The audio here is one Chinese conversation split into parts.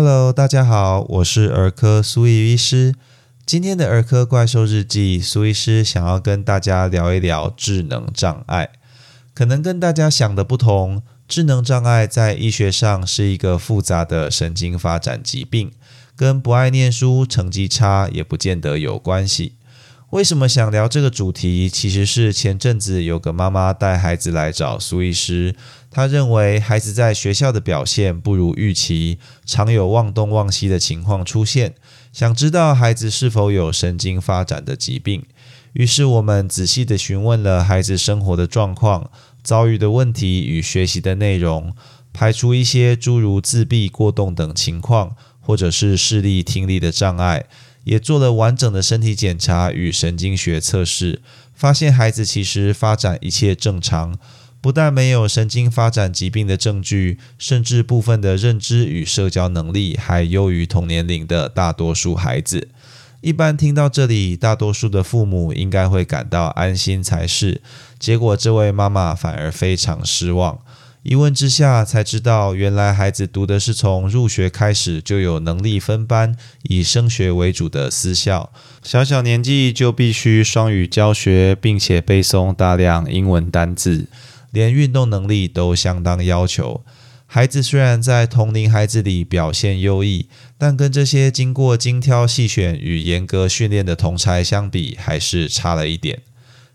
Hello，大家好，我是儿科苏怡医师。今天的儿科怪兽日记，苏医师想要跟大家聊一聊智能障碍。可能跟大家想的不同，智能障碍在医学上是一个复杂的神经发展疾病，跟不爱念书、成绩差也不见得有关系。为什么想聊这个主题？其实是前阵子有个妈妈带孩子来找苏医师，她认为孩子在学校的表现不如预期，常有忘东忘西的情况出现，想知道孩子是否有神经发展的疾病。于是我们仔细的询问了孩子生活的状况、遭遇的问题与学习的内容，排除一些诸如自闭、过动等情况，或者是视力、听力的障碍。也做了完整的身体检查与神经学测试，发现孩子其实发展一切正常，不但没有神经发展疾病的证据，甚至部分的认知与社交能力还优于同年龄的大多数孩子。一般听到这里，大多数的父母应该会感到安心才是，结果这位妈妈反而非常失望。一问之下才知道，原来孩子读的是从入学开始就有能力分班、以升学为主的私校，小小年纪就必须双语教学，并且背诵大量英文单字，连运动能力都相当要求。孩子虽然在同龄孩子里表现优异，但跟这些经过精挑细选与严格训练的同才相比，还是差了一点。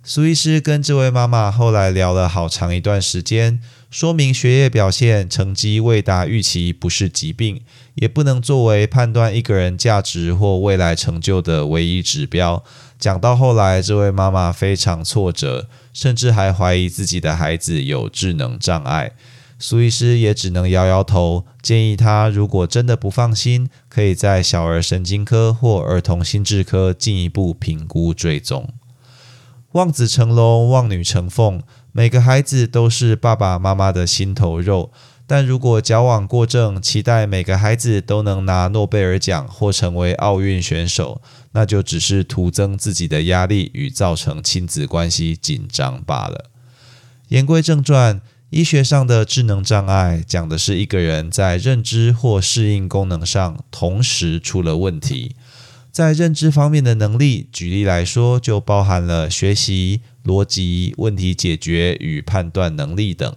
苏医师跟这位妈妈后来聊了好长一段时间，说明学业表现成绩未达预期不是疾病，也不能作为判断一个人价值或未来成就的唯一指标。讲到后来，这位妈妈非常挫折，甚至还怀疑自己的孩子有智能障碍。苏医师也只能摇摇头，建议她如果真的不放心，可以在小儿神经科或儿童心智科进一步评估追踪。望子成龙，望女成凤，每个孩子都是爸爸妈妈的心头肉。但如果矫枉过正，期待每个孩子都能拿诺贝尔奖或成为奥运选手，那就只是徒增自己的压力与造成亲子关系紧张罢了。言归正传，医学上的智能障碍讲的是一个人在认知或适应功能上同时出了问题。在认知方面的能力，举例来说，就包含了学习、逻辑、问题解决与判断能力等；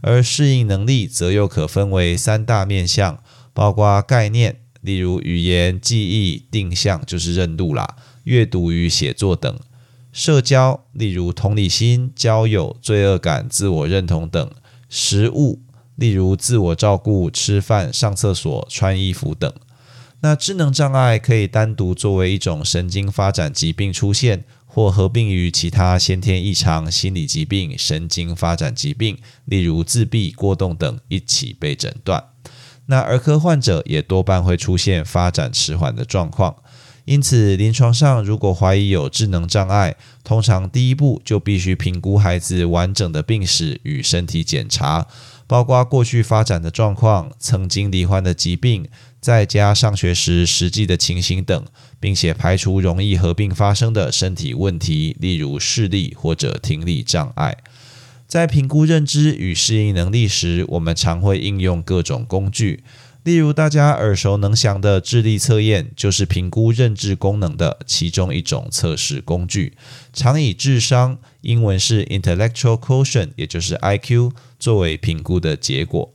而适应能力则又可分为三大面向，包括概念，例如语言、记忆、定向就是认路啦；阅读与写作等；社交，例如同理心、交友、罪恶感、自我认同等；食物，例如自我照顾、吃饭、上厕所、穿衣服等。那智能障碍可以单独作为一种神经发展疾病出现，或合并于其他先天异常、心理疾病、神经发展疾病，例如自闭、过动等一起被诊断。那儿科患者也多半会出现发展迟缓的状况，因此临床上如果怀疑有智能障碍，通常第一步就必须评估孩子完整的病史与身体检查。包括过去发展的状况、曾经罹患的疾病、在家上学时实际的情形等，并且排除容易合并发生的身体问题，例如视力或者听力障碍。在评估认知与适应能力时，我们常会应用各种工具。例如，大家耳熟能详的智力测验，就是评估认知功能的其中一种测试工具，常以智商（英文是 intellectual quotient，也就是 IQ） 作为评估的结果。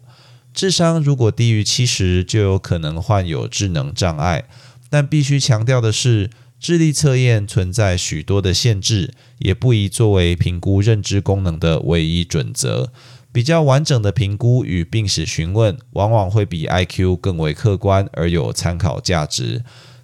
智商如果低于七十，就有可能患有智能障碍。但必须强调的是，智力测验存在许多的限制，也不宜作为评估认知功能的唯一准则。比较完整的评估与病史询问，往往会比 IQ 更为客观而有参考价值。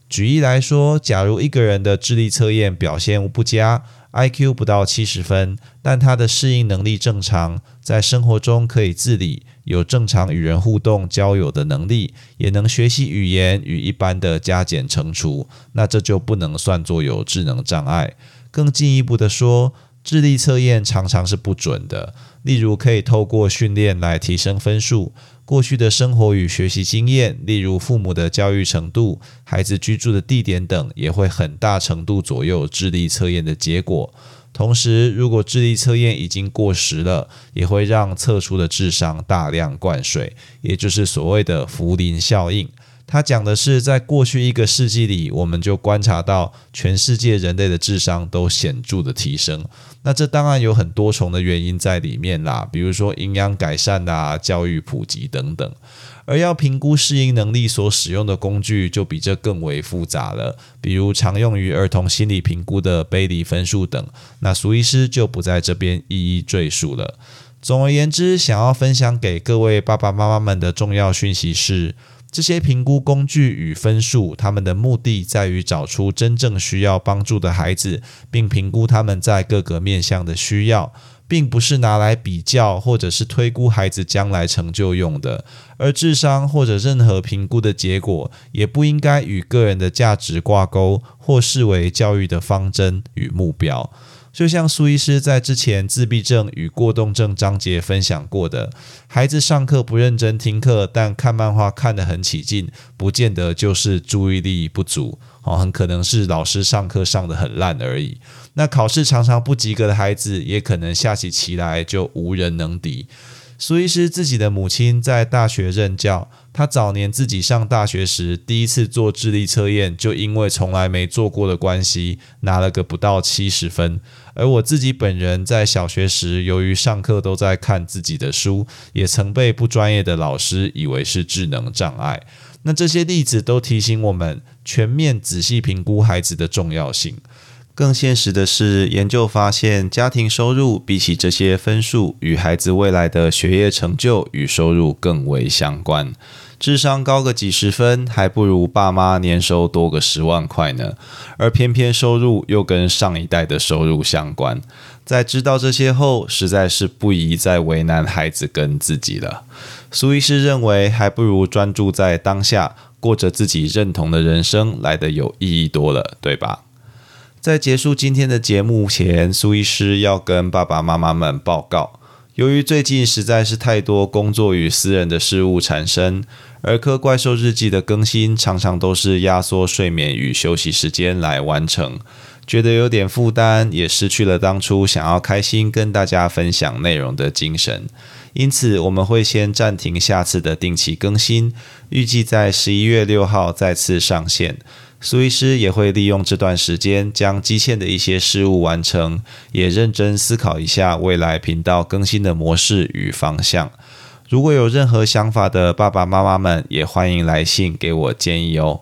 举例来说，假如一个人的智力测验表现不佳，IQ 不到七十分，但他的适应能力正常，在生活中可以自理，有正常与人互动交友的能力，也能学习语言与一般的加减乘除，那这就不能算作有智能障碍。更进一步的说，智力测验常常是不准的。例如，可以透过训练来提升分数；过去的生活与学习经验，例如父母的教育程度、孩子居住的地点等，也会很大程度左右智力测验的结果。同时，如果智力测验已经过时了，也会让测出的智商大量灌水，也就是所谓的福林效应。它讲的是在过去一个世纪里，我们就观察到全世界人类的智商都显著的提升。那这当然有很多重的原因在里面啦，比如说营养改善啊、教育普及等等。而要评估适应能力所使用的工具就比这更为复杂了，比如常用于儿童心理评估的贝利分数等。那苏医师就不在这边一一赘述了。总而言之，想要分享给各位爸爸妈妈们的重要讯息是：这些评估工具与分数，他们的目的在于找出真正需要帮助的孩子，并评估他们在各个面向的需要。并不是拿来比较或者是推估孩子将来成就用的，而智商或者任何评估的结果，也不应该与个人的价值挂钩，或视为教育的方针与目标。就像苏医师在之前自闭症与过动症章节分享过的，孩子上课不认真听课，但看漫画看得很起劲，不见得就是注意力不足，哦，很可能是老师上课上得很烂而已。那考试常常不及格的孩子，也可能下起棋来就无人能敌。苏医师自己的母亲在大学任教，他早年自己上大学时，第一次做智力测验，就因为从来没做过的关系，拿了个不到七十分。而我自己本人在小学时，由于上课都在看自己的书，也曾被不专业的老师以为是智能障碍。那这些例子都提醒我们，全面仔细评估孩子的重要性。更现实的是，研究发现，家庭收入比起这些分数，与孩子未来的学业成就与收入更为相关。智商高个几十分，还不如爸妈年收多个十万块呢。而偏偏收入又跟上一代的收入相关。在知道这些后，实在是不宜再为难孩子跟自己了。苏医师认为，还不如专注在当下，过着自己认同的人生，来得有意义多了，对吧？在结束今天的节目前，苏医师要跟爸爸妈妈们报告：由于最近实在是太多工作与私人的事物产生，儿科怪兽日记的更新常常都是压缩睡眠与休息时间来完成，觉得有点负担，也失去了当初想要开心跟大家分享内容的精神。因此，我们会先暂停下次的定期更新，预计在十一月六号再次上线。苏医师也会利用这段时间，将基线的一些事务完成，也认真思考一下未来频道更新的模式与方向。如果有任何想法的爸爸妈妈们，也欢迎来信给我建议哦。